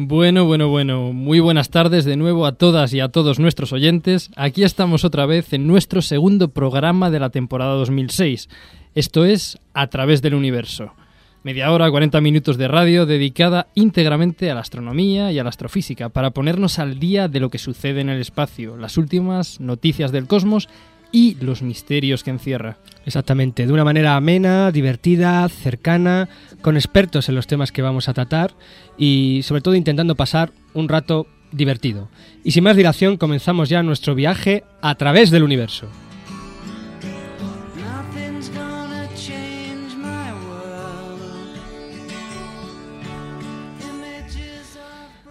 Bueno, bueno, bueno, muy buenas tardes de nuevo a todas y a todos nuestros oyentes. Aquí estamos otra vez en nuestro segundo programa de la temporada 2006. Esto es A través del universo. Media hora, 40 minutos de radio dedicada íntegramente a la astronomía y a la astrofísica para ponernos al día de lo que sucede en el espacio, las últimas noticias del cosmos y los misterios que encierra. Exactamente, de una manera amena, divertida, cercana, con expertos en los temas que vamos a tratar y sobre todo intentando pasar un rato divertido. Y sin más dilación comenzamos ya nuestro viaje a través del universo.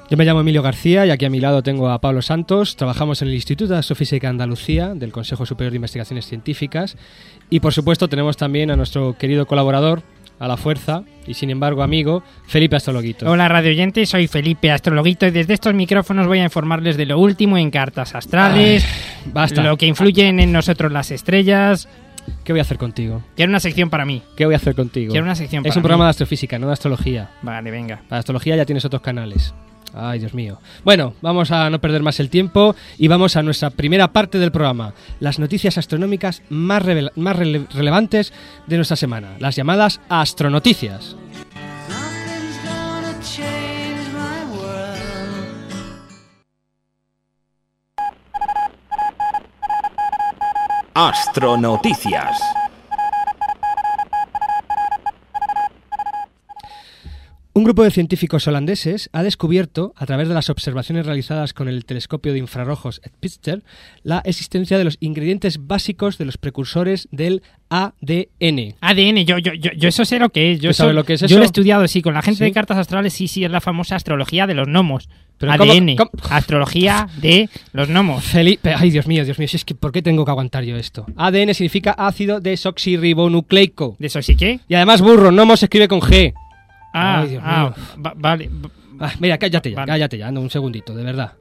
Yo me llamo Emilio García y aquí a mi lado tengo a Pablo Santos. Trabajamos en el Instituto de Astrofísica Andalucía del Consejo Superior de Investigaciones Científicas y por supuesto tenemos también a nuestro querido colaborador, a la fuerza y sin embargo amigo, Felipe Astrologuito. Hola radio oyentes, soy Felipe Astrologuito y desde estos micrófonos voy a informarles de lo último en cartas astrales, Basta. lo que influyen en nosotros las estrellas. ¿Qué voy a hacer contigo? Quiero una sección para mí. ¿Qué voy a hacer contigo? Quiero una sección Es para un programa mí. de astrofísica, no de astrología. Vale, venga. Para astrología ya tienes otros canales. Ay, Dios mío. Bueno, vamos a no perder más el tiempo y vamos a nuestra primera parte del programa. Las noticias astronómicas más, más rele- relevantes de nuestra semana. Las llamadas astronoticias. Astronoticias. Un grupo de científicos holandeses ha descubierto, a través de las observaciones realizadas con el telescopio de infrarrojos Spitzer, la existencia de los ingredientes básicos de los precursores del ADN. ADN, yo, yo, yo, yo eso sé lo que es. Yo, ¿Tú sabes lo que es yo eso? lo he estudiado, sí, con la gente ¿Sí? de cartas astrales, sí, sí, es la famosa astrología de los gnomos. Pero ¿cómo- ADN, cómo? astrología de los gnomos. Felipe, ay Dios mío, Dios mío, si es que ¿por qué tengo que aguantar yo esto? ADN significa ácido desoxirribonucleico. ¿De eso sí que? Y además burro, no se escribe con G. Ah, Ay, Dios ah, mío. vale. Ah, mira, cállate ya, Vale. cállate ya, anda un segundito, de verdad.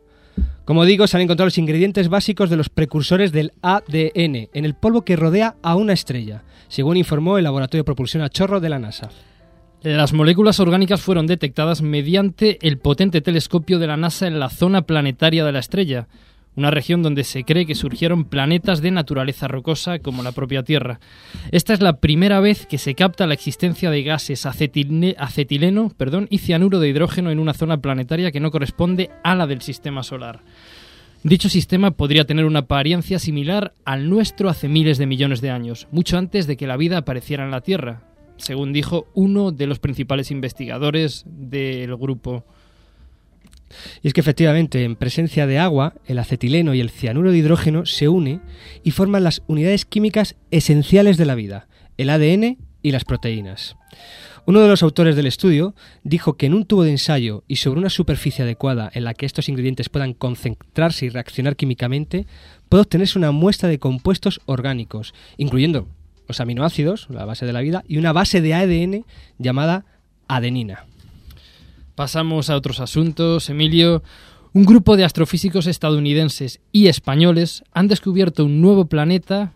Como digo, se han encontrado los ingredientes básicos de los precursores del ADN en el polvo que rodea a una estrella, según informó el Laboratorio de Propulsión a Chorro de la NASA. Las moléculas orgánicas fueron detectadas mediante el potente telescopio de la NASA en la zona planetaria de la estrella, una región donde se cree que surgieron planetas de naturaleza rocosa como la propia Tierra. Esta es la primera vez que se capta la existencia de gases acetile- acetileno y cianuro de hidrógeno en una zona planetaria que no corresponde a la del sistema solar. Dicho sistema podría tener una apariencia similar al nuestro hace miles de millones de años, mucho antes de que la vida apareciera en la Tierra, según dijo uno de los principales investigadores del grupo. Y es que efectivamente, en presencia de agua, el acetileno y el cianuro de hidrógeno se unen y forman las unidades químicas esenciales de la vida, el ADN y las proteínas. Uno de los autores del estudio dijo que en un tubo de ensayo y sobre una superficie adecuada en la que estos ingredientes puedan concentrarse y reaccionar químicamente, puede obtenerse una muestra de compuestos orgánicos, incluyendo los aminoácidos, la base de la vida, y una base de ADN llamada adenina. Pasamos a otros asuntos, Emilio. Un grupo de astrofísicos estadounidenses y españoles han descubierto un nuevo planeta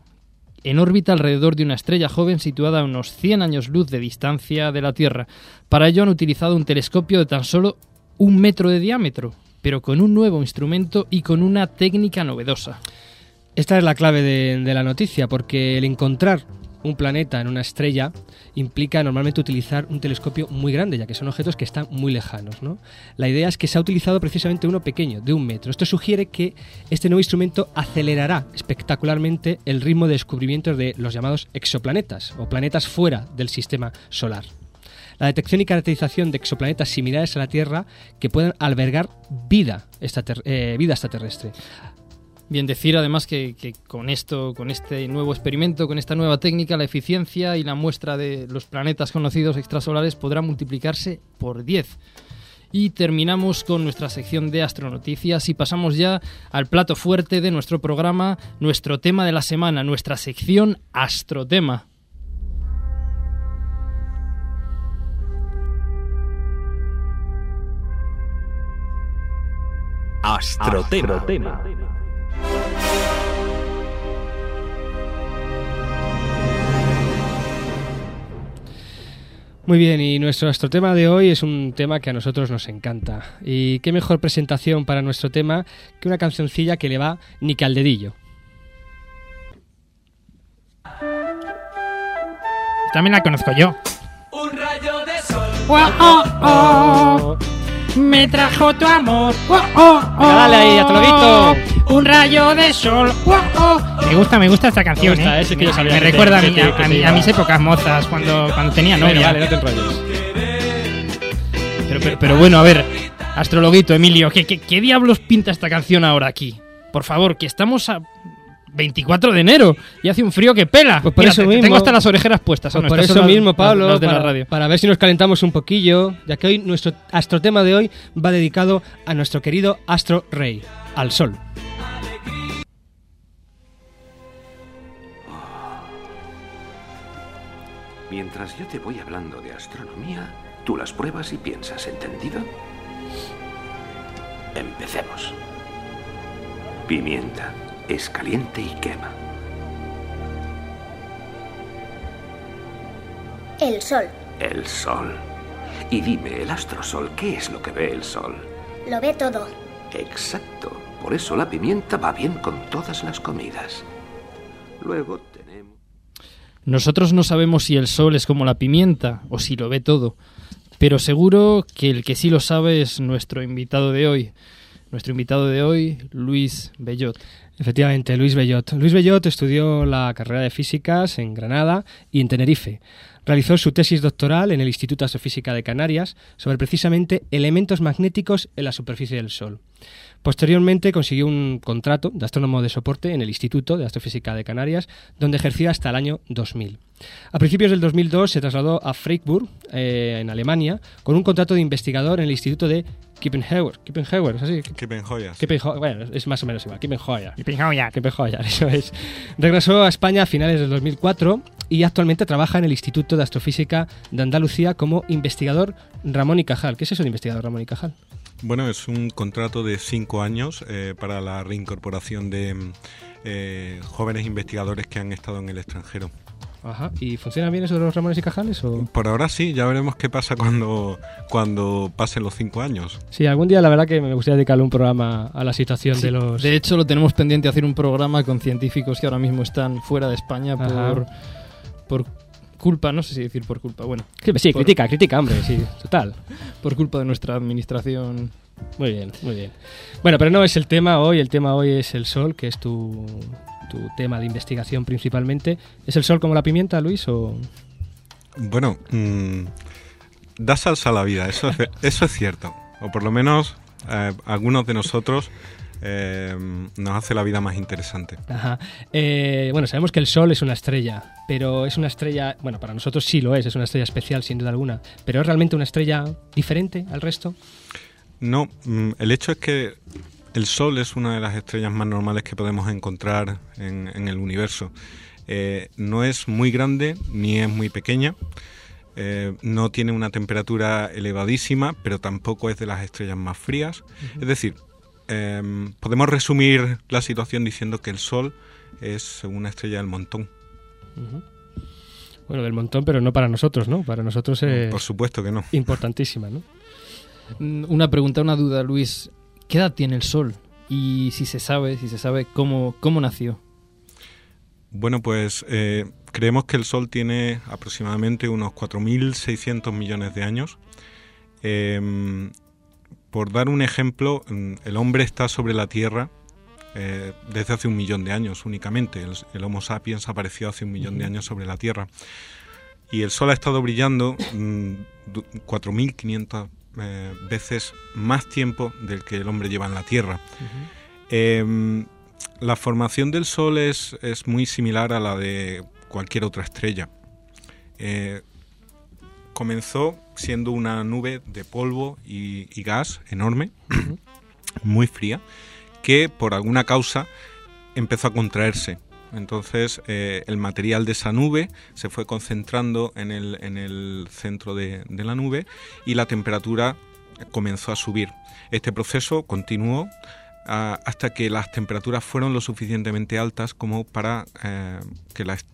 en órbita alrededor de una estrella joven situada a unos 100 años luz de distancia de la Tierra. Para ello han utilizado un telescopio de tan solo un metro de diámetro, pero con un nuevo instrumento y con una técnica novedosa. Esta es la clave de, de la noticia, porque el encontrar un planeta en una estrella implica normalmente utilizar un telescopio muy grande, ya que son objetos que están muy lejanos. ¿no? La idea es que se ha utilizado precisamente uno pequeño, de un metro. Esto sugiere que este nuevo instrumento acelerará espectacularmente el ritmo de descubrimiento de los llamados exoplanetas, o planetas fuera del sistema solar. La detección y caracterización de exoplanetas similares a la Tierra que puedan albergar vida, eh, vida extraterrestre. Bien decir además que, que con esto, con este nuevo experimento, con esta nueva técnica, la eficiencia y la muestra de los planetas conocidos extrasolares podrá multiplicarse por 10. Y terminamos con nuestra sección de astronoticias y pasamos ya al plato fuerte de nuestro programa, nuestro tema de la semana, nuestra sección Astrotema. Astrotema. Muy bien, y nuestro tema de hoy es un tema que a nosotros nos encanta. Y qué mejor presentación para nuestro tema que una cancioncilla que le va ni caldedillo. También la conozco yo. Un rayo de sol. Oh, oh, oh. Me trajo tu amor. Oh, oh, oh. Dale ahí, a Tologuito. Un rayo de sol. Oh, oh. Me gusta, me gusta esta canción. Me gusta, ¿eh? ese que yo sabía me que te- recuerda a, mi- a- mi- mis épocas mozas cuando, cuando tenía novia. Vale, vale, no te enrolles. Pero, pero, pero bueno, a ver, astrologuito, Emilio, ¿qué, qué, qué diablos pinta esta canción ahora aquí? Por favor, que estamos a 24 de enero y hace un frío que pela. Pues por Mira, eso te- mismo- Tengo hasta las orejeras puestas. Pues ¿no? por eso mismo, Pablo, las de la para, radio. para ver si nos calentamos un poquillo, ya que hoy nuestro astrotema de hoy va dedicado a nuestro querido astro rey, al sol. Mientras yo te voy hablando de astronomía, tú las pruebas y piensas, ¿entendido? Empecemos. Pimienta. Es caliente y quema. El sol. El sol. Y dime, el astrosol, ¿qué es lo que ve el sol? Lo ve todo. Exacto. Por eso la pimienta va bien con todas las comidas. Luego tenemos... Nosotros no sabemos si el sol es como la pimienta o si lo ve todo, pero seguro que el que sí lo sabe es nuestro invitado de hoy. Nuestro invitado de hoy, Luis Bellot. Efectivamente, Luis Bellot. Luis Bellot estudió la carrera de físicas en Granada y en Tenerife. Realizó su tesis doctoral en el Instituto de Astrofísica de Canarias sobre precisamente elementos magnéticos en la superficie del Sol. Posteriormente consiguió un contrato de astrónomo de soporte en el Instituto de Astrofísica de Canarias, donde ejerció hasta el año 2000. A principios del 2002 se trasladó a Freiburg, eh, en Alemania, con un contrato de investigador en el Instituto de Kippenheuer. Kippenheuer, ¿es así? Kippenheuer. Kippenheuer, bueno, es más o menos igual. Kippenheuer. Pejoya, eso es. Regresó a España a finales del 2004 y actualmente trabaja en el Instituto de Astrofísica de Andalucía como investigador Ramón y Cajal. ¿Qué es eso de investigador Ramón y Cajal? Bueno, es un contrato de cinco años eh, para la reincorporación de eh, jóvenes investigadores que han estado en el extranjero. Ajá. ¿Y funciona bien eso de los Ramones y Cajales? O... Por ahora sí, ya veremos qué pasa cuando, cuando pasen los cinco años. Sí, algún día la verdad que me gustaría dedicarle un programa a la situación de los... De hecho, lo tenemos pendiente hacer un programa con científicos que ahora mismo están fuera de España Ajá. por, por culpa, no sé si decir por culpa, bueno, Sí, sí, por- critica, critica, hombre, sí, total. por culpa de nuestra administración. Muy bien, muy bien. Bueno, pero no es el tema hoy, el tema hoy es el sol, que es tu, tu tema de investigación principalmente. ¿Es el sol como la pimienta, Luis, o...? Bueno, mm, da salsa a la vida, eso es, eso es cierto. O por lo menos eh, algunos de nosotros eh, nos hace la vida más interesante. Ajá. Eh, bueno, sabemos que el Sol es una estrella, pero es una estrella, bueno, para nosotros sí lo es, es una estrella especial sin duda alguna, pero es realmente una estrella diferente al resto. No, mm, el hecho es que el Sol es una de las estrellas más normales que podemos encontrar en, en el universo. Eh, no es muy grande ni es muy pequeña. eh, no tiene una temperatura elevadísima, pero tampoco es de las estrellas más frías. Es decir, em, podemos resumir la situación diciendo que el Sol es una estrella del montón. Bueno, del montón, pero no para nosotros, ¿no? Para nosotros es Por supuesto que no. importantísima, ¿no? Mm, Una pregunta, una duda, Luis. ¿Qué edad tiene el Sol? Y si se sabe, si se sabe cómo, cómo nació. Bueno, pues eh, creemos que el Sol tiene aproximadamente unos 4.600 millones de años. Em, por dar un ejemplo, mm, el hombre está sobre la Tierra eh, desde hace un millón de años únicamente. El, el Homo sapiens apareció hace un millón de años sobre la Tierra. Y el Sol ha estado brillando mm, du- 4.500 eh, veces más tiempo del que el hombre lleva en la Tierra. Em, la formación del Sol es, es muy similar a la de cualquier otra estrella. Eh, comenzó siendo una nube de polvo y, gas enorme, muy fría, que por alguna causa empezó a contraerse. Entonces eh, el material de esa nube se fue concentrando en el, en el centro de, la nube y la temperatura comenzó a subir. Este proceso continuó ah, hasta que las temperaturas fueron lo suficientemente altas como para eh, que la est-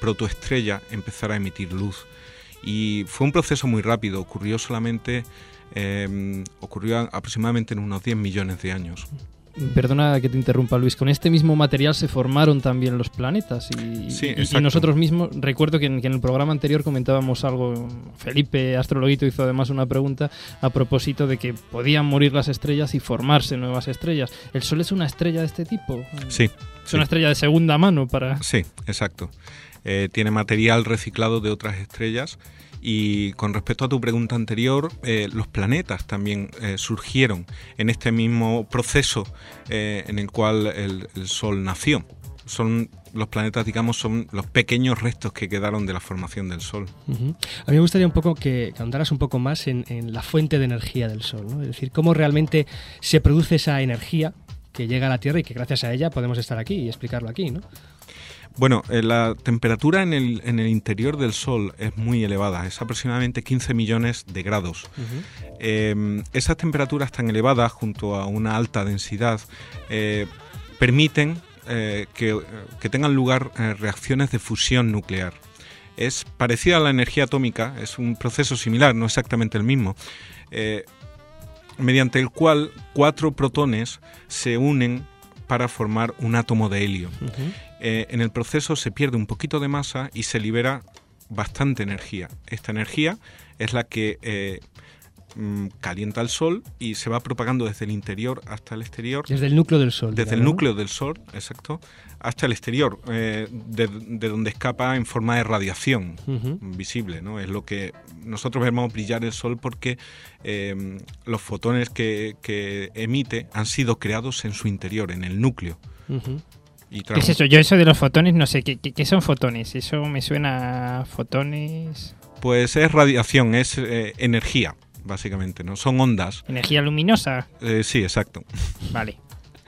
protoestrella empezara a emitir luz. Y fue un proceso muy rápido, ocurrió solamente, eh, ocurrió aproximadamente en unos 10 millones de años. Perdona que te interrumpa, Luis. Con este mismo material se formaron también los planetas. Y, Sí, y- y nosotros mismos, recuerdo que en, que en el programa anterior comentábamos algo. Felipe Astrologuito hizo además una pregunta a propósito de que podían morir las estrellas y formarse nuevas estrellas. ¿El Sol es una estrella de este tipo? Sí. Es sí. una estrella de segunda mano para. Sí, exacto. Eh, tiene material reciclado de otras estrellas. Y con respecto a tu pregunta anterior, eh, los planetas también eh, surgieron en este mismo proceso en el cual el, Sol nació. Son los planetas, digamos, son los pequeños restos que quedaron de la formación del Sol. A mí me gustaría un poco que, ahondaras un poco más en, en la fuente de energía del Sol, es decir, cómo realmente se produce esa energía que llega a la Tierra y que gracias a ella podemos estar aquí y explicarlo aquí, ¿no? Bueno, eh, la temperatura en el, en el interior del Sol es muy elevada, es aproximadamente 15 millones de grados. Eh, esas temperaturas tan elevadas, junto a una alta densidad, eh, permiten que, que tengan lugar reacciones de fusión nuclear. Es parecida a la energía atómica, es un proceso similar, no exactamente el mismo, eh, mediante el cual cuatro protones se unen para formar un átomo de helio. Eh, en el proceso se pierde un poquito de masa y se libera bastante energía. Esta energía es la que eh, mm, calienta el Sol y se va propagando desde el interior hasta el exterior. Desde el núcleo del Sol. Desde el núcleo del Sol, exacto, hasta el exterior, eh, de, de donde escapa en forma de radiación visible, ¿no? Es lo que nosotros vemos brillar el Sol porque eh, los fotones que, que emite han sido creados en su interior, en el núcleo. Y ¿Qué es eso? Yo eso de los fotones no sé. ¿Qué, qué, qué son fotones? Eso me suena a fotones... Pues es radiación, es eh, energía, básicamente, ¿no? Son ondas. Energía luminosa. Eh, sí, exacto. Vale.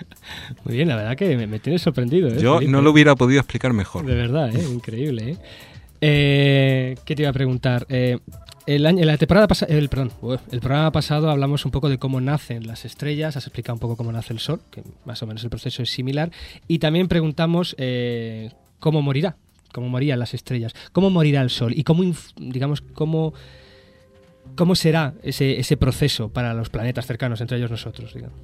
Muy bien, la verdad que me, me tienes sorprendido. ¿eh, Yo Felipe? no lo hubiera podido explicar mejor. De verdad, ¿eh? increíble. ¿eh? Eh, ¿Qué te iba a preguntar? Eh, el año, en la temporada pasada, el, perdón, el programa pasado hablamos un poco de cómo nacen las estrellas, has explicado un poco cómo nace el Sol, que más o menos el proceso es similar, y también preguntamos eh, cómo morirá, cómo morían las estrellas, cómo morirá el Sol y cómo, digamos, cómo, cómo será ese, ese proceso para los planetas cercanos, entre ellos nosotros. digamos.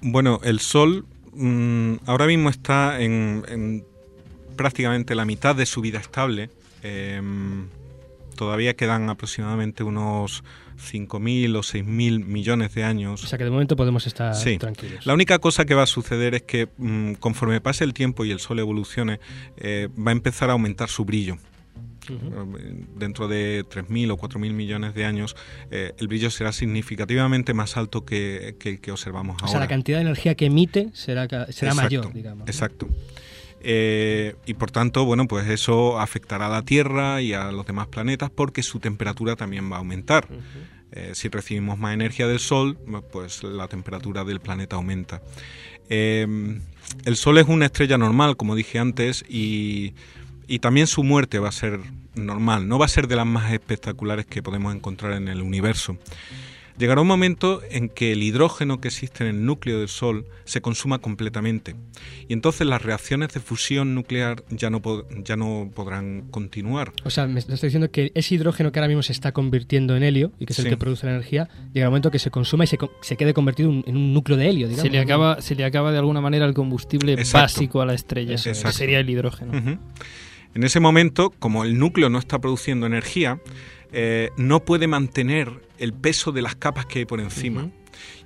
Bueno, el Sol mm, ahora mismo está en, en prácticamente la mitad de su vida estable. Em, todavía quedan aproximadamente unos 5.000 o 6.000 millones de años. O sea que de momento podemos estar Sí. tranquilos. La única cosa que va a suceder es que mm, conforme pase el tiempo y el Sol evolucione, eh, va a empezar a aumentar su brillo. Dentro de 3.000 o 4.000 millones de años, eh, el brillo será significativamente más alto que, que el que observamos O ahora. sea, la cantidad de energía que emite será, será Exacto, mayor, digamos. Exacto. Eh, y por tanto, bueno, pues eso afectará a la Tierra y a los demás planetas porque su temperatura también va a aumentar. Eh, si recibimos más energía del Sol, pues la temperatura del planeta aumenta. Eh, el Sol es una estrella normal, como dije antes, y, y también su muerte va a ser normal. No va a ser de las más espectaculares que podemos encontrar en el universo. Llegará un momento en que el hidrógeno que existe en el núcleo del Sol se consuma completamente y entonces las reacciones de fusión nuclear ya no, ya no podrán continuar. O sea, me estás diciendo que ese hidrógeno que ahora mismo se está convirtiendo en helio y que es el que produce la energía, llega un momento que se consuma y se, co- se quede convertido en un núcleo de helio, digamos. Se le, acaba, se le acaba de alguna manera el combustible Exacto. básico a la estrella, Eso sería el hidrógeno. En ese momento, como el núcleo no está produciendo energía, eh, no puede mantener el peso de las capas que hay por encima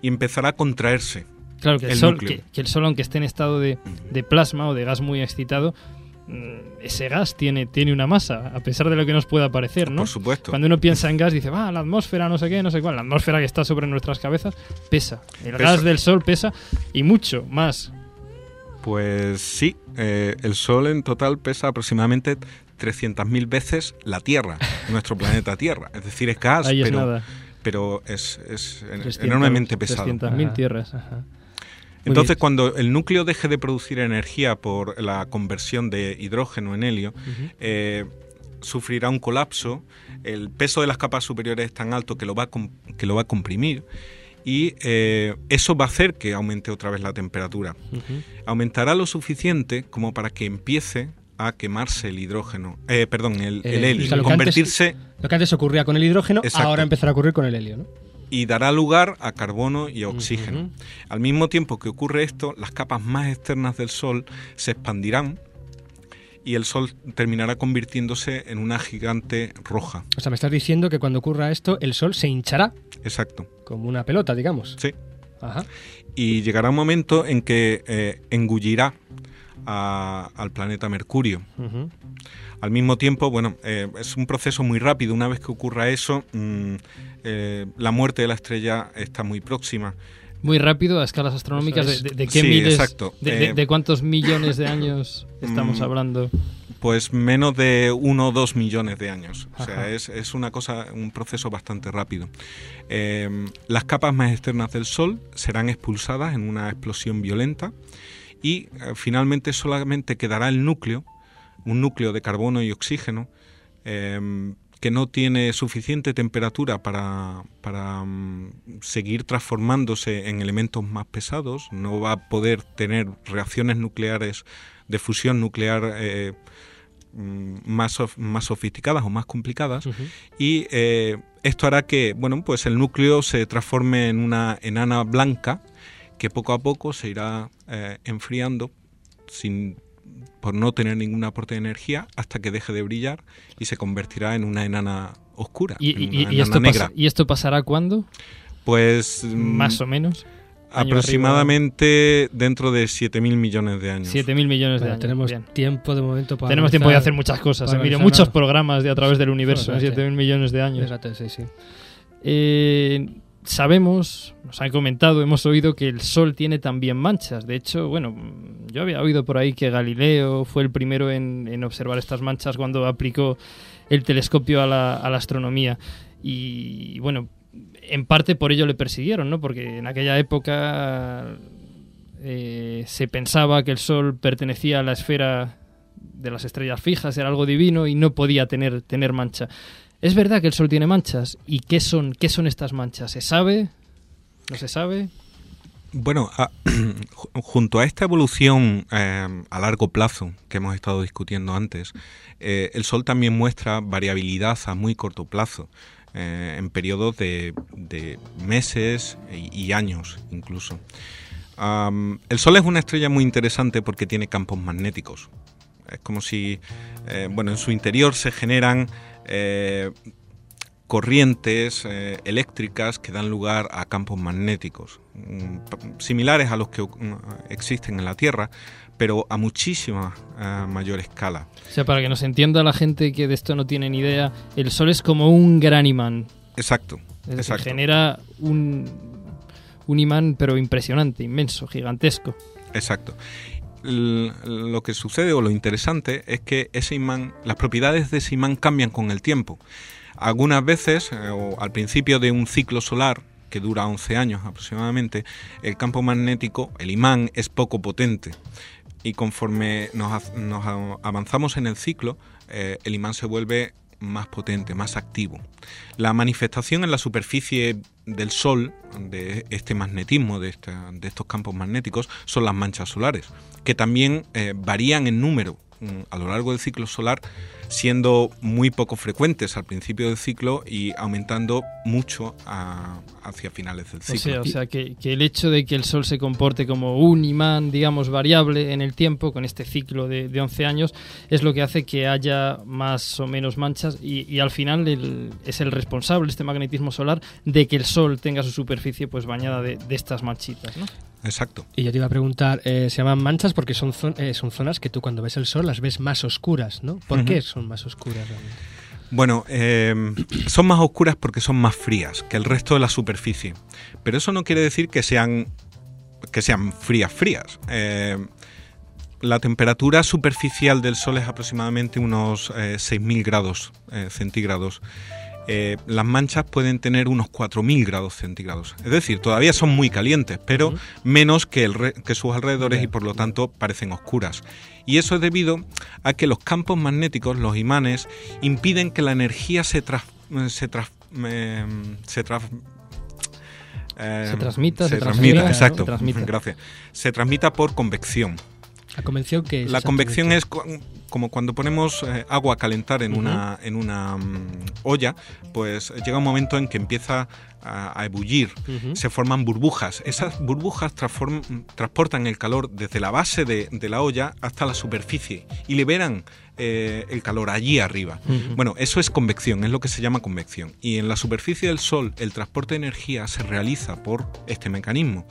y empezará a contraerse. Claro, que el, El sol, que, que el Sol, aunque esté en estado de, de plasma o de gas muy excitado, mm, ese gas tiene, tiene una masa, a pesar de lo que nos pueda parecer, ¿no? Por supuesto. Cuando uno piensa en gas, dice, va, la atmósfera, no sé qué, no sé cuál. La atmósfera que está sobre nuestras cabezas pesa. El Pesa. gas del Sol pesa y mucho más. Pues sí, eh, el Sol en total pesa aproximadamente 300.000 veces la Tierra, nuestro planeta Tierra. Es decir, es gas, Ahí pero, es, es en- 300, enormemente pesado. 300.000 Ajá. tierras. Ajá. Entonces, bien. cuando el núcleo deje de producir energía por la conversión de hidrógeno en helio, eh, sufrirá un colapso. El peso de las capas superiores es tan alto que lo va a, que lo va a comprimir. Y eh, eso va a hacer que aumente otra vez la temperatura. Aumentará lo suficiente como para que empiece a quemarse el hidrógeno, eh, perdón, el, El- el helio, o sea, lo que convertirse Lo que antes ocurría con el hidrógeno, Exacto. ahora empezará a ocurrir con el helio, ¿no? y dará lugar a carbono y a oxígeno. Al mismo tiempo que ocurre esto, las capas más externas del Sol se expandirán y el Sol terminará convirtiéndose en una gigante roja. O sea, me estás diciendo que cuando ocurra esto, el Sol se hinchará Exacto. como una pelota, digamos. Sí. Ajá. Y llegará un momento en que eh, engullirá a- al planeta Mercurio. Al mismo tiempo, bueno, eh, es un proceso muy rápido. Una vez que ocurra eso, mm, eh, la muerte de la estrella está muy próxima. Muy rápido a escalas astronómicas. De, de- de qué Sí, miles? exacto. De, de- Eh, de cuántos millones de años estamos mm, hablando? Pues menos de uno o dos millones de años. O sea, es, es una cosa, un proceso bastante rápido. Eh, las capas más externas del Sol serán expulsadas en una explosión violenta y eh, finalmente solamente quedará el núcleo, un núcleo de carbono y oxígeno, eh, que no tiene suficiente temperatura para, para mm, seguir transformándose en elementos más pesados, no va a poder tener reacciones nucleares de fusión nuclear eh, más, sof- más sofisticadas o más complicadas y eh, esto hará que bueno pues el núcleo se transforme en una enana blanca que poco a poco se irá eh, enfriando sin por no tener ningún aporte de energía hasta que deje de brillar y se convertirá en una enana oscura, ¿Y, en y- una y enana esto negra. pasa- ¿Y esto pasará cuándo? Pues mm, Más o menos. Aproximadamente dentro de 7.000 millones de años. 7.000 millones de Bueno, años. tenemos Bien. tiempo de momento para. Tenemos tiempo de hacer muchas cosas. Emilio, muchos programas de a través del universo en Fíjate. 7.000 millones de años. Fíjate, sí, sí. Eh, sabemos, nos han comentado, hemos oído que el Sol tiene también manchas. De hecho, bueno, yo había oído por ahí que Galileo fue el primero en, en observar estas manchas cuando aplicó el telescopio a la, a la astronomía. Y bueno, en parte por ello le persiguieron, ¿no? Porque en aquella época eh, se pensaba que el Sol pertenecía a la esfera de las estrellas fijas, era algo divino y no podía tener, tener mancha. ¿Es verdad que el Sol tiene manchas? ¿Y qué son, qué son estas manchas? ¿Se sabe? ¿No se sabe? Bueno, a- ju- junto a esta evolución eh, a largo plazo que hemos estado discutiendo antes, eh, el Sol también muestra variabilidad a muy corto plazo, eh, en periodos de, meses y, y años incluso. El Sol es una estrella muy interesante porque tiene campos magnéticos. Es como si, eh, bueno, en su interior se generan eh, corrientes eh, eléctricas que dan lugar a campos magnéticos, mm, similares a los que mm, existen en la Tierra, pero a muchísima eh, mayor escala. O sea, para que nos entienda la gente que de esto no tiene ni idea, el Sol es como un gran imán. Exacto, Es genera un, un imán, pero impresionante, inmenso, gigantesco. Exacto. Lo que sucede o lo interesante es que ese imán, las propiedades de ese imán cambian con el tiempo. Algunas veces, eh, o al principio de un ciclo solar, que dura 11 años aproximadamente, el campo magnético, el imán, es poco potente. Y conforme nos, avanzamos en el ciclo, eh, el imán se vuelve más potente, más activo. La manifestación en la superficie del Sol de este magnetismo, de, esta- de estos campos magnéticos, son las manchas solares, que también eh, varían en número mm, a lo largo del ciclo solar, siendo muy poco frecuentes al principio del ciclo y aumentando mucho a- hacia finales del O ciclo. sea, o sea que, que el hecho de que el Sol se comporte como un imán, digamos, variable en el tiempo, con este ciclo de, de 11 años, es lo que hace que haya más o menos manchas y, y al final el- es el responsable, este magnetismo solar, de que el Sol tenga su superficie pues bañada de, de estas manchitas, ¿no? Exacto. Y yo te iba a preguntar, eh, se llaman manchas porque son, zon- eh, son zonas que tú cuando ves el sol las ves más oscuras, ¿no? ¿Por qué son más oscuras realmente? Bueno, eh, son más oscuras porque son más frías que el resto de la superficie. Pero eso no quiere decir que sean, que sean frías, frías. Eh, la temperatura superficial del Sol es aproximadamente unos eh, 6.000 grados eh, centígrados. Eh, las manchas pueden tener unos 4.000 grados centígrados. Es decir, todavía son muy calientes, pero menos que, el re- que sus alrededores y por lo tanto parecen oscuras. Y eso es debido a que los campos magnéticos, los imanes, impiden que la energía se eh, se tras- eh, Se transmita, se transmita, exacto. Se transmita. Gracias. Se transmita por convección. La convención que es La convección es como cuando ponemos eh, agua a calentar en una, en una mm, olla, pues llega un momento en que empieza a, a ebullir, se forman burbujas. Esas burbujas transportan el calor desde la base de, de la olla hasta la superficie y liberan eh, el calor allí arriba. Bueno, eso es convección, es lo que se llama convección. Y en la superficie del Sol el transporte de energía se realiza por este mecanismo.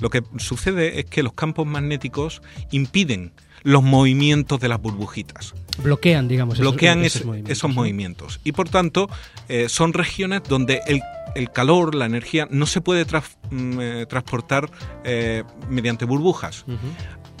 Lo que sucede es que los campos magnéticos impiden los movimientos de las burbujitas, bloquean, digamos, esos- bloquean esos, ese- movimientos. esos movimientos. Y por tanto, eh, son regiones donde el, el calor, la energía, no se puede mm, eh, transportar eh, mediante burbujas.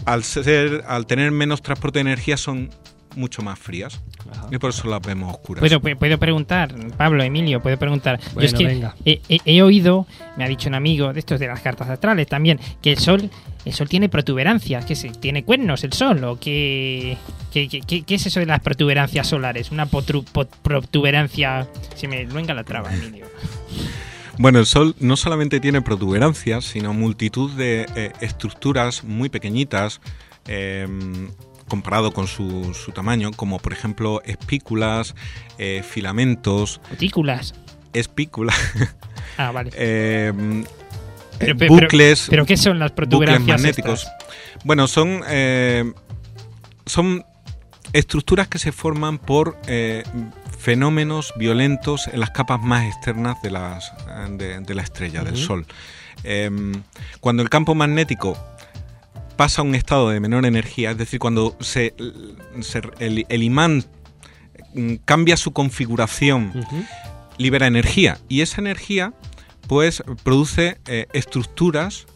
Al, ser, al tener menos transporte de energía son mucho más frías. Ajá. Y por eso las vemos oscuras. Puedo, pu- puedo preguntar, Pablo, Emilio, puedo preguntar. Yo es que venga. He, he- he oído, me ha dicho un amigo de estos de las cartas astrales también, que el sol, el sol tiene protuberancias, que se, tiene cuernos el sol, o que, que- que- que- ¿qué es eso de las protuberancias solares? Una potru- pot- protuberancia, se me luenga la traba, Emilio. Bueno, el Sol no solamente tiene protuberancias, sino multitud de eh, estructuras muy pequeñitas eh, comparado con su, su tamaño, como por ejemplo espículas, eh, filamentos, Cutículas. espículas, Ah, vale. eh, Pero- eh, pero- bucles, ¿Pero qué son las bucles protuberancias magnéticos. estas? Bueno, son, son estructuras que se forman por fenómenos violentos en las capas más externas de, las, de, de la estrella, del. Sol. Cuando el campo magnético pasa a un estado de menor energía, es decir, cuando se, se- el, el imán mm, cambia su configuración libera energía y esa energía pues produce eh, estructuras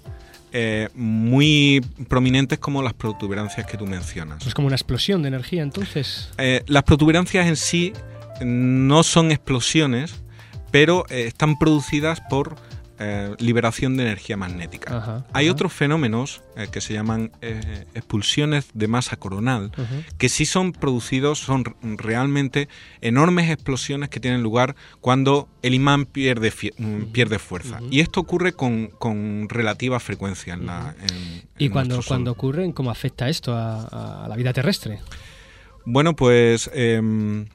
eh, muy prominentes como las protuberancias que tú mencionas. Es como una explosión de energía, entonces. Eh, las protuberancias en sí no son explosiones, pero están producidas por eh, liberación de energía magnética. Ajá, Hay ajá. otros fenómenos eh, que se llaman eh, expulsiones de masa coronal, que sí son producidos, son realmente enormes explosiones que tienen lugar cuando el imán pierde, mm, pierde fuerza. Y esto ocurre con, con relativa frecuencia en la en- ¿Y en cuando, ocurren, cómo afecta esto a, a la vida terrestre? Bueno, pues em,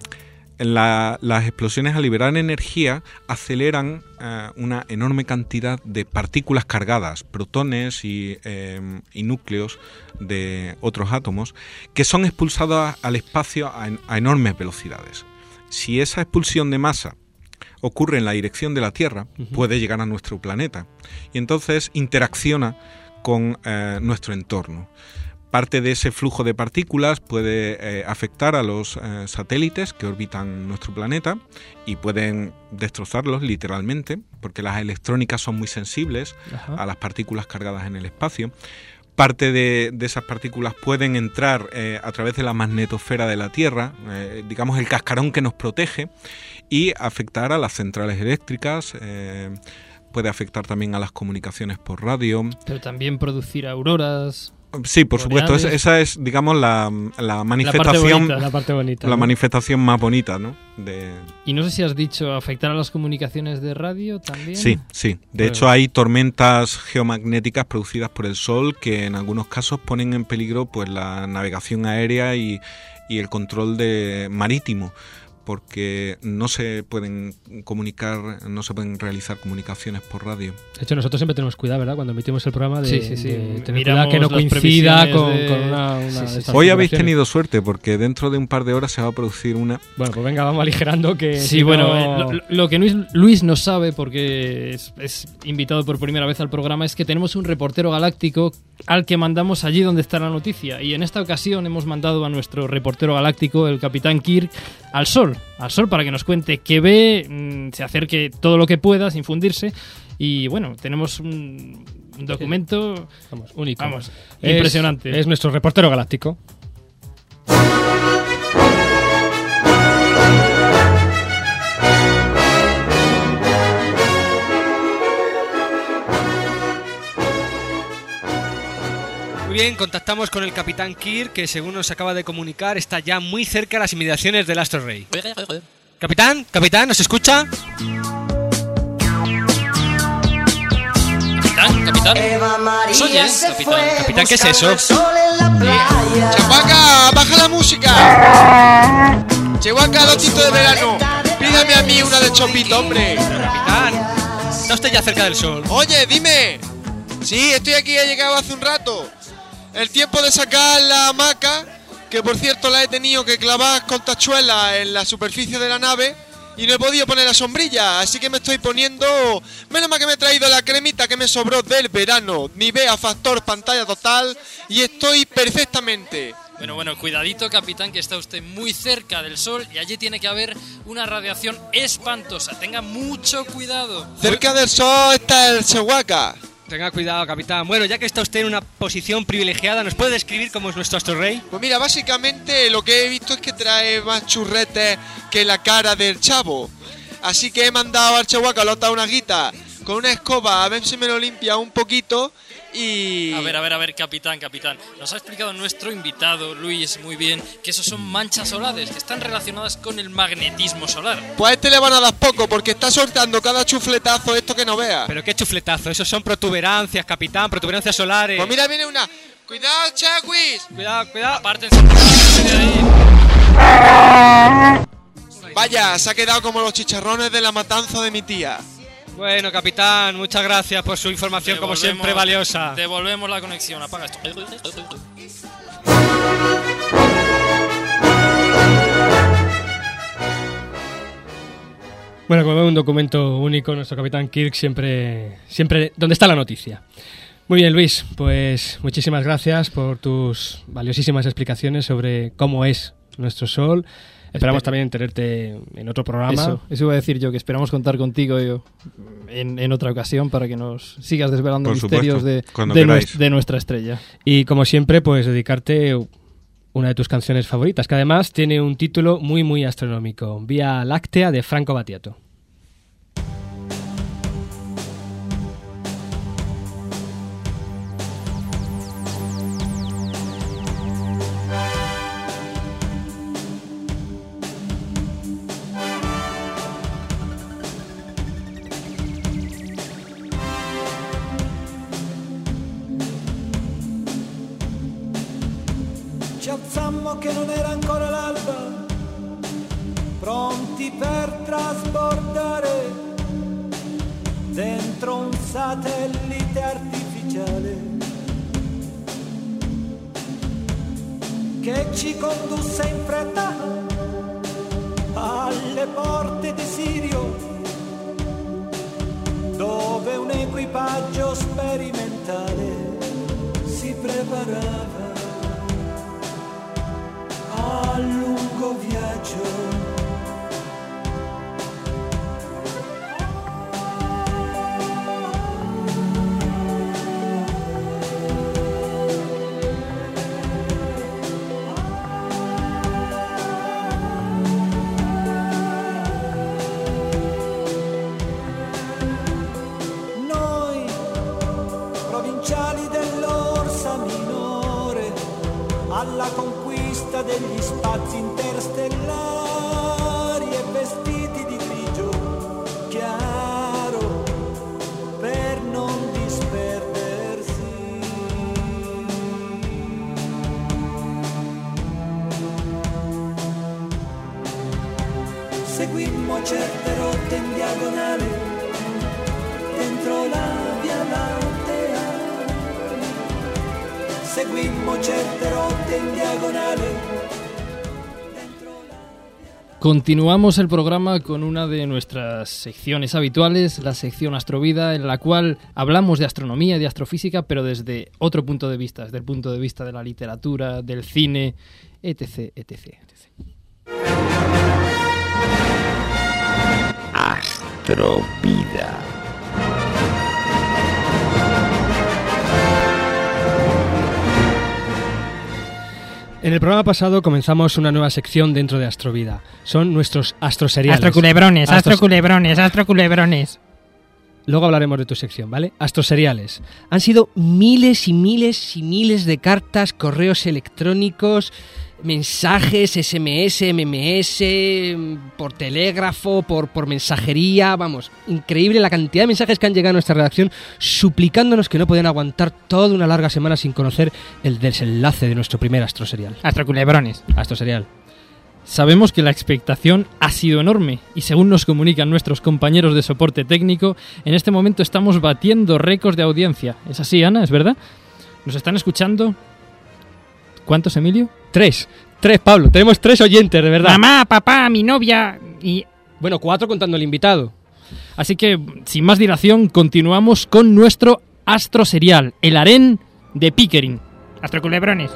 la- las explosiones al liberar energía aceleran eh, una enorme cantidad de partículas cargadas, protones y, em, y núcleos de otros átomos, que son expulsados al espacio a enormes velocidades. Si esa expulsión de masa ocurre en la dirección de la Tierra, puede llegar a nuestro planeta y entonces interacciona con eh, nuestro entorno. Parte de ese flujo de partículas puede eh, afectar a los eh, satélites que orbitan nuestro planeta y pueden destrozarlos literalmente, porque las electrónicas son muy sensibles Ajá. a las partículas cargadas en el espacio. Parte de, de esas partículas pueden entrar eh, a través de la magnetosfera de la Tierra, digamos el cascarón que nos protege, y afectar a las centrales eléctricas, puede afectar también a las comunicaciones por radio. Pero también producir auroras. Sí, por supuesto, Boreales. esa es, digamos, la, la La parte manifestación, bonita. La parte bonita. la ¿no? manifestación más bonita, ¿no? De, Y no sé si has dicho afectar a las comunicaciones de radio también. Sí, sí. De hecho, hay tormentas geomagnéticas producidas por el Sol que en algunos casos ponen en peligro pues la navegación aérea y, y el control de marítimo, porque no se pueden comunicar, no se pueden realizar comunicaciones por radio. De hecho, nosotros siempre tenemos cuidado, ¿verdad? Cuando emitimos el programa de, Sí, sí, sí. de tener Miramos cuidado que no coincida con, de- con una, una Sí, de sí, estas sí. Hoy habéis tenido suerte porque dentro de un par de horas se va a producir una Bueno, pues venga, vamos aligerando que... Sí, si bueno, no- eh, lo, lo que Luis, Luis no sabe, porque es, es invitado por primera vez al programa, es que tenemos un reportero galáctico al que mandamos allí donde está la noticia. Y en esta ocasión hemos mandado a nuestro reportero galáctico, el capitán Kirk, al Sol. Al Sol para que nos cuente qué ve, mm, se acerque todo lo que pueda sin fundirse. Y bueno, tenemos un, un documento, Vamos, único. vamos, Es- impresionante. Es nuestro reportero galáctico. Muy bien, contactamos con el capitán Kirk, que según nos acaba de comunicar está ya muy cerca de las inmediaciones del Astro Rey. Capitán, capitán, ¿nos escucha? Capitán, capitán. ¿Nos oyes, capitán? Capitán, ¿qué es eso? Chapaca, baja la música. Chihuahua, dotito de verano. Pídame a mí una de chopito, hombre. Capitán, está usted ya cerca del sol. Oye, dime. Sí, estoy aquí, he llegado hace un rato. El tiempo de sacar la hamaca, que por cierto la he tenido que clavar con tachuelas en la superficie de la nave y no he podido poner la sombrilla, así que me estoy poniendo... Menos mal que me he traído la cremita que me sobró del verano, Nivea Factor Pantalla Total y estoy perfectamente. Bueno, bueno, cuidadito, capitán, que está usted muy cerca del sol y allí tiene que haber una radiación espantosa. Tenga mucho cuidado. Cerca del sol está el Chihuahua. Tenga cuidado, capitán. Bueno, ya que está usted en una posición privilegiada, ¿nos puede describir cómo es nuestro astro rey? Pues mira, básicamente lo que he visto es que trae más churretes que la cara del chavo. Así que he mandado al Chihuahua, ha una guita con una escoba a ver si me lo limpia un poquito y... A ver, a ver, a ver, capitán, capitán. Nos ha explicado nuestro invitado, Luis, muy bien, que esos son manchas solares, que están relacionadas con el magnetismo solar. Pues a este le van a dar poco, porque está soltando cada chufletazo esto que no vea. Pero qué chufletazo, esos son protuberancias, capitán, protuberancias solares. Pues mira, viene una... ¡Cuidado, Chagwis! Cuidado, cuidado. Apártense de ahí. Vaya, se ha quedado como los chicharrones de la matanza de mi tía. Bueno, capitán, muchas gracias por su información, como siempre, valiosa. Devolvemos la conexión, apaga esto. Bueno, como vemos, un documento único, nuestro capitán Kirk siempre, siempre, ¿dónde está la noticia? Muy bien, Luis, pues muchísimas gracias por tus valiosísimas explicaciones sobre cómo es nuestro Sol. Esperamos también tenerte en otro programa. Eso, eso iba a decir yo, que esperamos contar contigo yo, en, en otra ocasión para que nos sigas desvelando Por misterios supuesto, de, cuando de, queráis. nues- de nuestra estrella. Y como siempre, pues dedicarte una de tus canciones favoritas, que además tiene un título muy, muy astronómico, Vía Láctea de Franco Battiato. Alzammo che non era ancora l'alba, pronti per trasbordare dentro un satellite artificiale che ci condusse in fretta alle porte di Sirio, dove un equipaggio sperimentale si preparava dal lungo viaggio. alla conclusione degli spazi interstellari e vestiti di grigio chiaro per non disperdersi. Seguimmo certe rotte in diagonale dentro la via Lattea. Seguimmo certe rotte in diagonale. Continuamos el programa con una de nuestras secciones habituales, la sección Astrovida, en la cual hablamos de astronomía y de astrofísica, pero desde otro punto de vista, desde el punto de vista de la literatura, del cine, etc, etc, etc. Astrovida. En el programa pasado comenzamos una nueva sección dentro de Astrovida. Son nuestros astroseriales. Astroculebrones, Astros- astroculebrones, astroculebrones. Luego hablaremos de tu sección, ¿vale? Astroseriales. Han sido miles y miles y miles de cartas, correos electrónicos, mensajes, SMS, MMS, por telégrafo, por, por mensajería, vamos, increíble la cantidad de mensajes que han llegado a nuestra redacción suplicándonos que no podían aguantar toda una larga semana sin conocer el desenlace de nuestro primer astroserial. Astroculebrones. Astroserial. Sabemos que la expectación ha sido enorme y según nos comunican nuestros compañeros de soporte técnico, en este momento estamos batiendo récords de audiencia. ¿Es así, Ana? ¿Es verdad? ¿Nos están escuchando? ¿Cuántos, Emilio? Tres. Tres, Pablo. Tenemos tres oyentes, de verdad. Mamá, papá, mi novia y... Bueno, cuatro contando el invitado. Así que, sin más dilación, continuamos con nuestro astro serial, el harén de Pickering. Astroculebrones.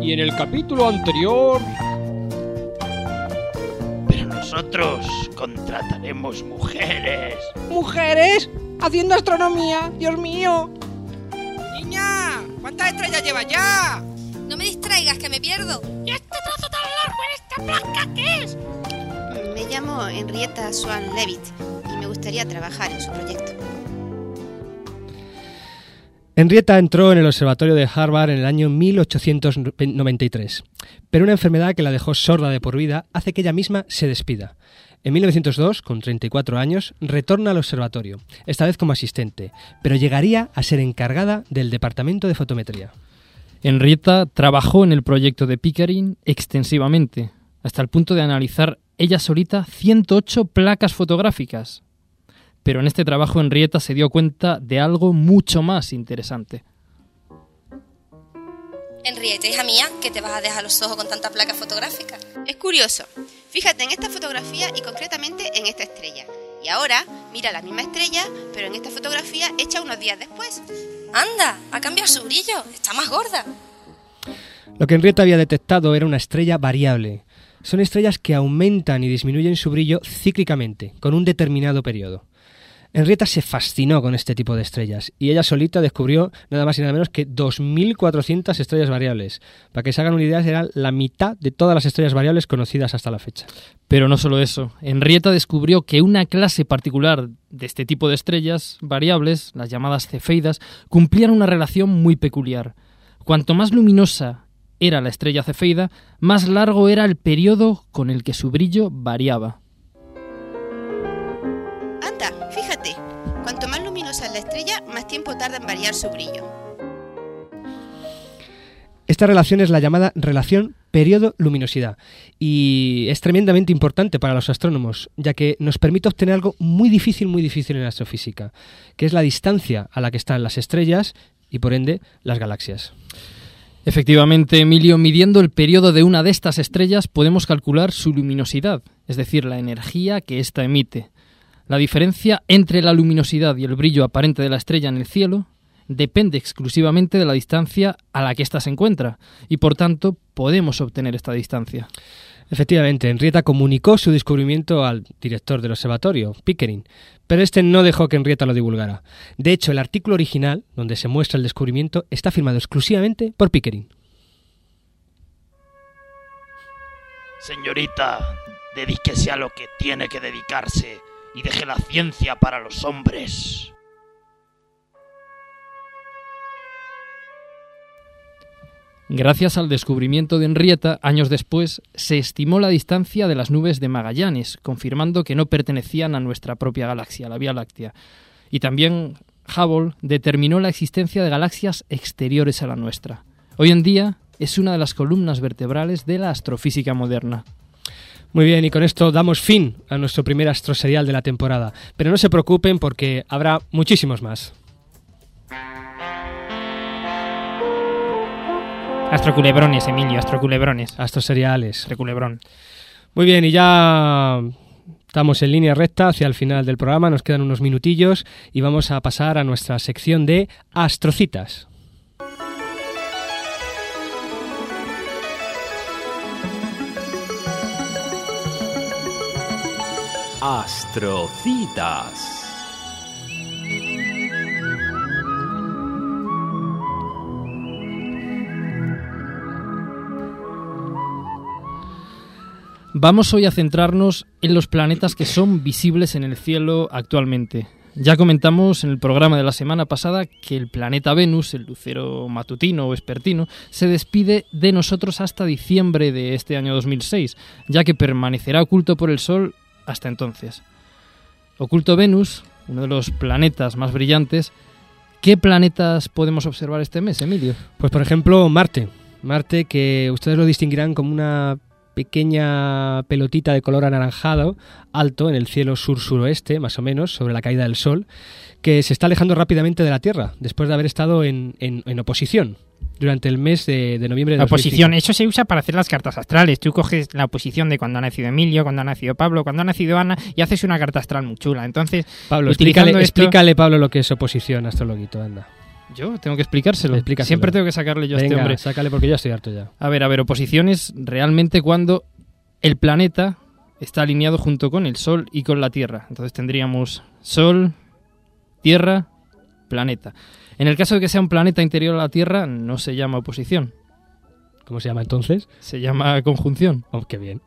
Y en el capítulo anterior... Nosotros contrataremos mujeres. ¿Mujeres? Haciendo astronomía, Dios mío. ¡Niña! ¿Cuántas estrellas lleva ya? No me distraigas, que me pierdo. ¿Y este trozo tan largo en esta placa qué es? Me llamo Henrietta Swan Levitt y me gustaría trabajar en su proyecto. Henrietta entró en el observatorio de Harvard en el año 1893, pero una enfermedad que la dejó sorda de por vida hace que ella misma se despida. En 1902, con 34 años, retorna al observatorio, esta vez como asistente, pero llegaría a ser encargada del departamento de fotometría. Henrietta trabajó en el proyecto de Pickering extensivamente, hasta el punto de analizar ella solita 108 placas fotográficas. Pero en este trabajo Henrietta se dio cuenta de algo mucho más interesante. Henrietta, hija mía, que te vas a dejar los ojos con tanta placa fotográfica. Es curioso. Fíjate en esta fotografía y concretamente en esta estrella. Y ahora mira la misma estrella, pero en esta fotografía hecha unos días después. Anda, ha cambiado su brillo, está más gorda. Lo que Henrietta había detectado era una estrella variable. Son estrellas que aumentan y disminuyen su brillo cíclicamente, con un determinado periodo. Henrietta se fascinó con este tipo de estrellas y ella solita descubrió nada más y nada menos que 2.400 estrellas variables. Para que se hagan una idea, será la mitad de todas las estrellas variables conocidas hasta la fecha. Pero no solo eso, Henrietta descubrió que una clase particular de este tipo de estrellas variables, las llamadas cefeidas, cumplían una relación muy peculiar. Cuanto más luminosa era la estrella cefeida, más largo era el periodo con el que su brillo variaba. Estrella, más tiempo tarda en variar su brillo. Esta relación es la llamada relación periodo-luminosidad y es tremendamente importante para los astrónomos, ya que nos permite obtener algo muy difícil, muy difícil en la astrofísica, que es la distancia a la que están las estrellas y por ende las galaxias. Efectivamente, Emilio, midiendo el periodo de una de estas estrellas podemos calcular su luminosidad, es decir, la energía que ésta emite. La diferencia entre la luminosidad y el brillo aparente de la estrella en el cielo depende exclusivamente de la distancia a la que ésta se encuentra, y por tanto podemos obtener esta distancia. Efectivamente, Henrietta comunicó su descubrimiento al director del observatorio, Pickering, pero este no dejó que Henrietta lo divulgara. De hecho, el artículo original, donde se muestra el descubrimiento, está firmado exclusivamente por Pickering. Señorita, dedíquese a lo que tiene que dedicarse y deje la ciencia para los hombres. Gracias al descubrimiento de Henrietta, años después, se estimó la distancia de las nubes de Magallanes, confirmando que no pertenecían a nuestra propia galaxia, la Vía Láctea. Y también Hubble determinó la existencia de galaxias exteriores a la nuestra. Hoy en día es una de las columnas vertebrales de la astrofísica moderna. Muy bien, y con esto damos fin a nuestro primer astroserial de la temporada. Pero no se preocupen porque habrá muchísimos más. Astroculebrones, Emilio, astroculebrones. Astroseriales. Astroculebrón. Muy bien, y ya estamos en línea recta hacia el final del programa, nos quedan unos minutillos y vamos a pasar a nuestra sección de astrocitas. Astrocitas. Vamos hoy a centrarnos en los planetas que son visibles en el cielo actualmente. Ya comentamos en el programa de la semana pasada que el planeta Venus, el lucero matutino o espertino, se despide de nosotros hasta diciembre de este año 2006, ya que permanecerá oculto por el Sol hasta entonces. Oculto Venus, uno de los planetas más brillantes, ¿qué planetas podemos observar este mes, Emilio? Pues por ejemplo Marte. Marte que ustedes lo distinguirán como una pequeña pelotita de color anaranjado alto en el cielo sur-suroeste, más o menos, sobre la caída del Sol, que se está alejando rápidamente de la Tierra, después de haber estado en, en- oposición durante el mes de, de noviembre de La 2005. oposición, eso se usa para hacer las cartas astrales. Tú coges la oposición de cuando ha nacido Emilio, cuando ha nacido Pablo, cuando ha nacido Ana y haces una carta astral muy chula. Entonces, Pablo, explícale, esto- explícale, Pablo, lo que es oposición astrologuito, anda. Yo tengo que explicárselo. Explícaselo. Siempre tengo que sacarle yo a este hombre. sácale porque ya estoy harto ya. A ver, a ver, oposición es realmente cuando el planeta está alineado junto con el Sol y con la Tierra. Entonces tendríamos Sol, Tierra, planeta. En el caso de que sea un planeta interior a la Tierra, no se llama oposición. ¿Cómo se llama entonces? Se llama conjunción. Oh, qué bien.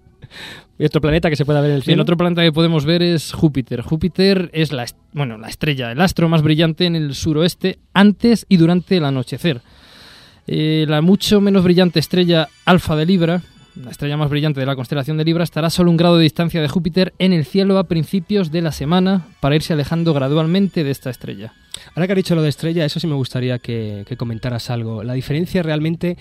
¿Y otro planeta que se pueda ver en el El cielo? otro planeta que podemos ver es Júpiter. Júpiter es la, bueno, la estrella, el astro más brillante en el suroeste antes y durante el anochecer. Eh, la mucho menos brillante estrella Alfa de Libra, la estrella más brillante de la constelación de Libra, estará a solo un grado de distancia de Júpiter en el cielo a principios de la semana para irse alejando gradualmente de esta estrella. Ahora que has dicho lo de estrella, eso sí me gustaría que, que comentaras algo. La diferencia realmente,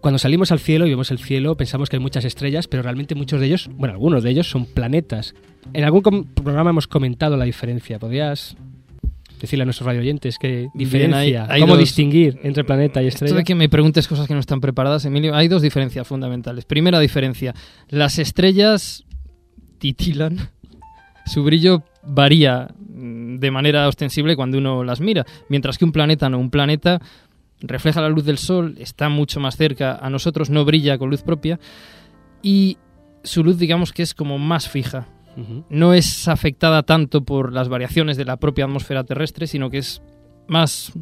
cuando salimos al cielo y vemos el cielo, pensamos que hay muchas estrellas, pero realmente muchos de ellos, bueno, algunos de ellos son planetas. En algún programa hemos comentado la diferencia. ¿Podrías decirle a nuestros radioyentes qué Bien, diferencia, hay- hay cómo dos- distinguir entre planeta y Esto estrella? de que me preguntes cosas que no están preparadas, Emilio, hay dos diferencias fundamentales. Primera diferencia, las estrellas titilan, su brillo varía mm, de manera ostensible cuando uno las mira, mientras que un planeta no, un planeta refleja la luz del Sol, está mucho más cerca a nosotros, no brilla con luz propia y su luz digamos que es como más fija. No es afectada tanto por las variaciones de la propia atmósfera terrestre, sino que es más,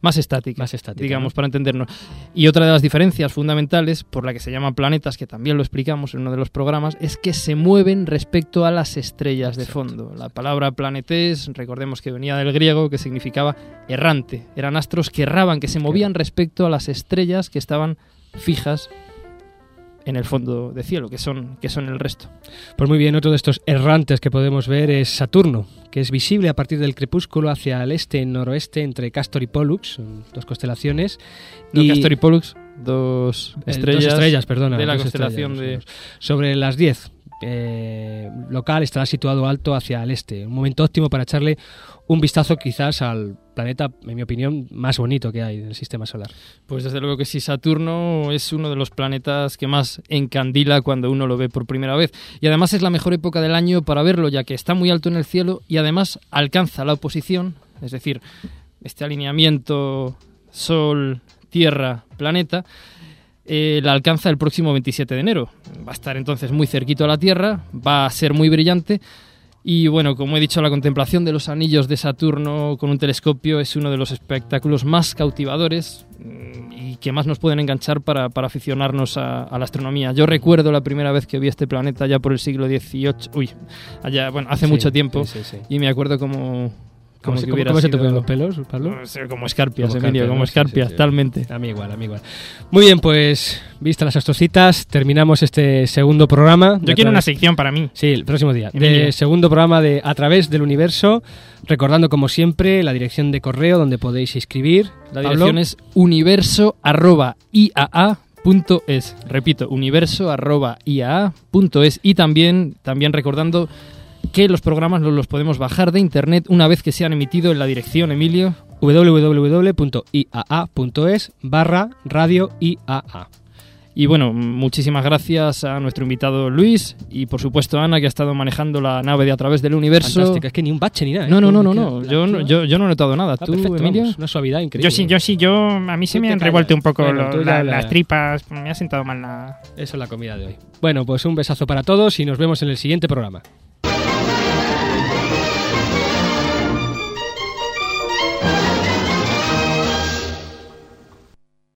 más estática, Más estática, digamos, ¿no? para entendernos. Y otra de las diferencias fundamentales, por la que se llaman planetas, que también lo explicamos en uno de los programas, es que se mueven respecto a las estrellas de fondo. La palabra planetes, recordemos que venía del griego, que significaba errante. Eran astros que erraban, que se movían respecto a las estrellas que estaban fijas en el fondo de cielo, que son, que son el resto. Pues muy bien, otro de estos errantes que podemos ver es Saturno, que es visible a partir del crepúsculo hacia el este, noroeste, entre Castor y Pollux, dos constelaciones. No, Castor y Pollux, dos Eh, estrellas, dos estrellas, perdona, de la constelación de... Sobre las 10, eh, local estará situado alto hacia el este. Un momento óptimo para echarle un vistazo quizás al planeta, en mi opinión, más bonito que hay en el sistema solar. Pues desde luego que sí, Saturno es uno de los planetas que más encandila cuando uno lo ve por primera vez. Y además es la mejor época del año para verlo, ya que está muy alto en el cielo y además alcanza la oposición, es decir, este alineamiento Sol, Tierra, planeta, eh, la alcanza el próximo 27 de enero. Va a estar entonces muy cerquito a la Tierra, va a ser muy brillante. Y bueno, como he dicho, la contemplación de los anillos de Saturno con un telescopio es uno de los espectáculos más cautivadores mm, y que más nos pueden enganchar para, para aficionarnos a, a la astronomía. Yo recuerdo la primera vez que vi este planeta ya por el siglo XVIII, uy, allá, bueno, hace Sí, mucho tiempo, sí, sí, sí. y me acuerdo como... ¿Cómo, se, que cómo- hubiera cómo se te ponen los pelos, Pablo? No sé, Como escarpias, Como Emilio, como escarpias, sí, sí. totalmente. A mí igual, a mí igual. Muy bien, pues vistas las astrocitas, terminamos este segundo programa. Yo quiero una sección para mí. Sí, el próximo día. Emilio. De segundo programa de A través del universo, recordando como siempre la dirección de correo donde podéis inscribir. La Pablo. dirección es universo.iaa.es. Repito, universo.iaa.es. Y también, también recordando que los programas los, podemos bajar de internet una vez que se han emitido en la dirección, Emilio. www.iaa.es barra radio IAA. Y bueno, muchísimas gracias a nuestro invitado Luis y por supuesto a Ana que ha estado manejando la nave de a través del universo. Fantástica, es que ni un bache ni nada. ¿eh? No, no, no, no, no. Yo, no- yo, yo no he notado nada. Ah, ¿Tú, perfecto, Emilio? vamos, una suavidad increíble. Yo sí, yo sí, yo a mí se me han callas. revuelto un poco Bueno, lo- tú ya la- la- las tripas, me ha sentado mal la... Eso es la comida de hoy. Bueno, pues un besazo para todos y nos vemos en el siguiente programa.